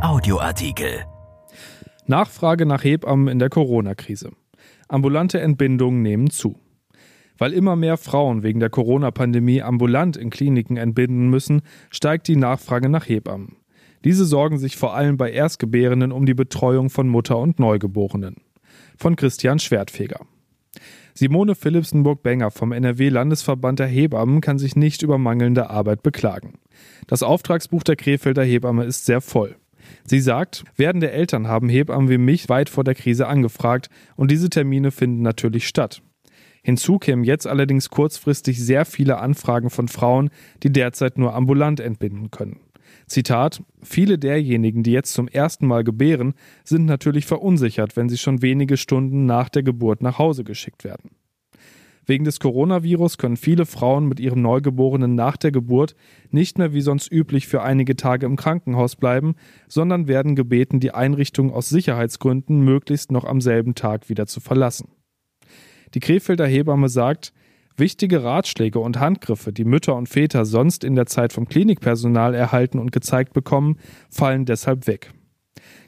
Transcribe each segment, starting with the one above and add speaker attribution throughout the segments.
Speaker 1: Audioartikel.
Speaker 2: Nachfrage nach Hebammen in der Corona-Krise. Ambulante Entbindungen nehmen zu. Weil immer mehr Frauen wegen der Corona-Pandemie ambulant in Kliniken entbinden müssen, steigt die Nachfrage nach Hebammen. Diese sorgen sich vor allem bei Erstgebärenden um die Betreuung von Mutter und Neugeborenen. Von Christian Schwertfeger. Simone Philipsenburg-Benger vom NRW-Landesverband der Hebammen kann sich nicht über mangelnde Arbeit beklagen. Das Auftragsbuch der Krefelder Hebamme ist sehr voll. Sie sagt, werdende Eltern haben Hebammen wie mich weit vor der Krise angefragt und diese Termine finden natürlich statt. Hinzu kämen jetzt allerdings kurzfristig sehr viele Anfragen von Frauen, die derzeit nur ambulant entbinden können. Zitat, viele derjenigen, die jetzt zum ersten Mal gebären, sind natürlich verunsichert, wenn sie schon wenige Stunden nach der Geburt nach Hause geschickt werden. Wegen des Coronavirus können viele Frauen mit ihrem Neugeborenen nach der Geburt nicht mehr wie sonst üblich für einige Tage im Krankenhaus bleiben, sondern werden gebeten, die Einrichtung aus Sicherheitsgründen möglichst noch am selben Tag wieder zu verlassen. Die Krefelder Hebamme sagt, Wichtige Ratschläge und Handgriffe, die Mütter und Väter sonst in der Zeit vom Klinikpersonal erhalten und gezeigt bekommen, fallen deshalb weg.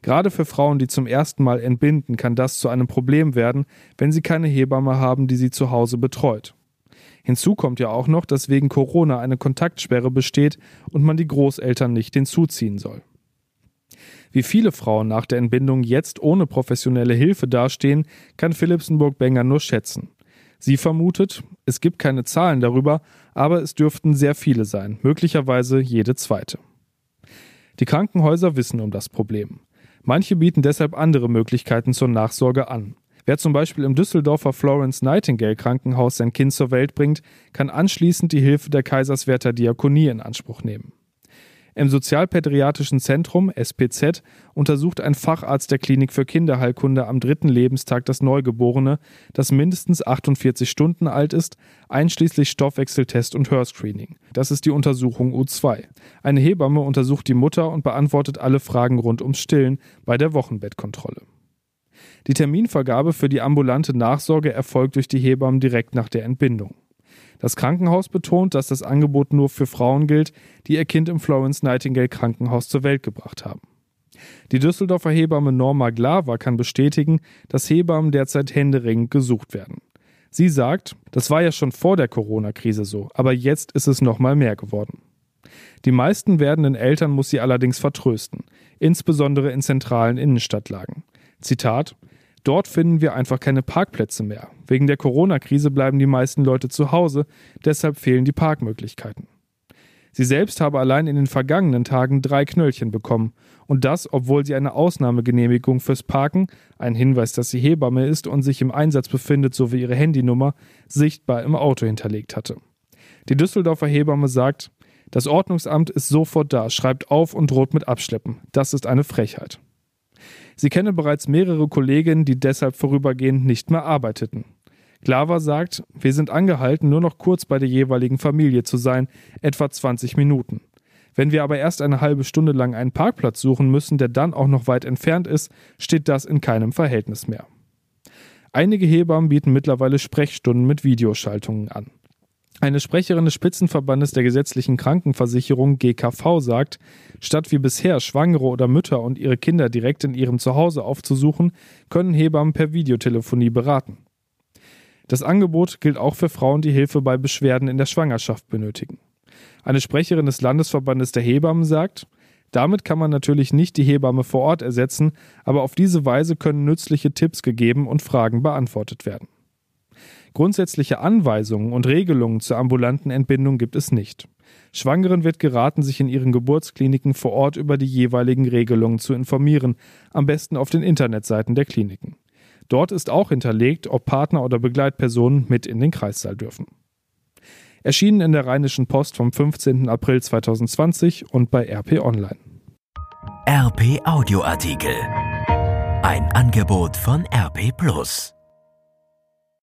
Speaker 2: Gerade für Frauen, die zum ersten Mal entbinden, kann das zu einem Problem werden, wenn sie keine Hebamme haben, die sie zu Hause betreut. Hinzu kommt ja auch noch, dass wegen Corona eine Kontaktsperre besteht und man die Großeltern nicht hinzuziehen soll. Wie viele Frauen nach der Entbindung jetzt ohne professionelle Hilfe dastehen, kann Philipsenburg-Benger nur schätzen. Sie vermutet, es gibt keine Zahlen darüber, aber es dürften sehr viele sein, möglicherweise jede zweite. Die Krankenhäuser wissen um das Problem. Manche bieten deshalb andere Möglichkeiten zur Nachsorge an. Wer zum Beispiel im Düsseldorfer Florence Nightingale Krankenhaus sein Kind zur Welt bringt, kann anschließend die Hilfe der Kaiserswerther Diakonie in Anspruch nehmen. Im Sozialpädiatrischen Zentrum SPZ untersucht ein Facharzt der Klinik für Kinderheilkunde am dritten Lebenstag das Neugeborene, das mindestens 48 Stunden alt ist, einschließlich Stoffwechseltest und Hörscreening. Das ist die Untersuchung U2. Eine Hebamme untersucht die Mutter und beantwortet alle Fragen rund ums Stillen bei der Wochenbettkontrolle. Die Terminvergabe für die ambulante Nachsorge erfolgt durch die Hebammen direkt nach der Entbindung. Das Krankenhaus betont, dass das Angebot nur für Frauen gilt, die ihr Kind im Florence Nightingale Krankenhaus zur Welt gebracht haben. Die Düsseldorfer Hebamme Norma Glaver kann bestätigen, dass Hebammen derzeit händeringend gesucht werden. Sie sagt, das war ja schon vor der Corona-Krise so, aber jetzt ist es noch mal mehr geworden. Die meisten werdenden Eltern muss sie allerdings vertrösten, insbesondere in zentralen Innenstadtlagen. Zitat: Dort finden wir einfach keine Parkplätze mehr. Wegen der Corona-Krise bleiben die meisten Leute zu Hause, deshalb fehlen die Parkmöglichkeiten. Sie selbst habe allein in den vergangenen Tagen drei Knöllchen bekommen. Und das, obwohl sie eine Ausnahmegenehmigung fürs Parken, ein Hinweis, dass sie Hebamme ist und sich im Einsatz befindet, sowie ihre Handynummer, sichtbar im Auto hinterlegt hatte. Die Düsseldorfer Hebamme sagt, das Ordnungsamt ist sofort da, schreibt auf und droht mit Abschleppen. Das ist eine Frechheit. Sie kenne bereits mehrere Kolleginnen, die deshalb vorübergehend nicht mehr arbeiteten. Glaver sagt, wir sind angehalten, nur noch kurz bei der jeweiligen Familie zu sein, etwa 20 Minuten. Wenn wir aber erst eine halbe Stunde lang einen Parkplatz suchen müssen, der dann auch noch weit entfernt ist, steht das in keinem Verhältnis mehr. Einige Hebammen bieten mittlerweile Sprechstunden mit Videoschaltungen an. Eine Sprecherin des Spitzenverbandes der gesetzlichen Krankenversicherung GKV sagt, statt wie bisher Schwangere oder Mütter und ihre Kinder direkt in ihrem Zuhause aufzusuchen, können Hebammen per Videotelefonie beraten. Das Angebot gilt auch für Frauen, die Hilfe bei Beschwerden in der Schwangerschaft benötigen. Eine Sprecherin des Landesverbandes der Hebammen sagt, damit kann man natürlich nicht die Hebamme vor Ort ersetzen, aber auf diese Weise können nützliche Tipps gegeben und Fragen beantwortet werden. Grundsätzliche Anweisungen und Regelungen zur ambulanten Entbindung gibt es nicht. Schwangeren wird geraten, sich in ihren Geburtskliniken vor Ort über die jeweiligen Regelungen zu informieren, am besten auf den Internetseiten der Kliniken. Dort ist auch hinterlegt, ob Partner oder Begleitpersonen mit in den Kreissaal dürfen. Erschienen in der Rheinischen Post vom 15. April 2020 und bei RP Online.
Speaker 1: RP Audioartikel. Ein Angebot von RP Plus.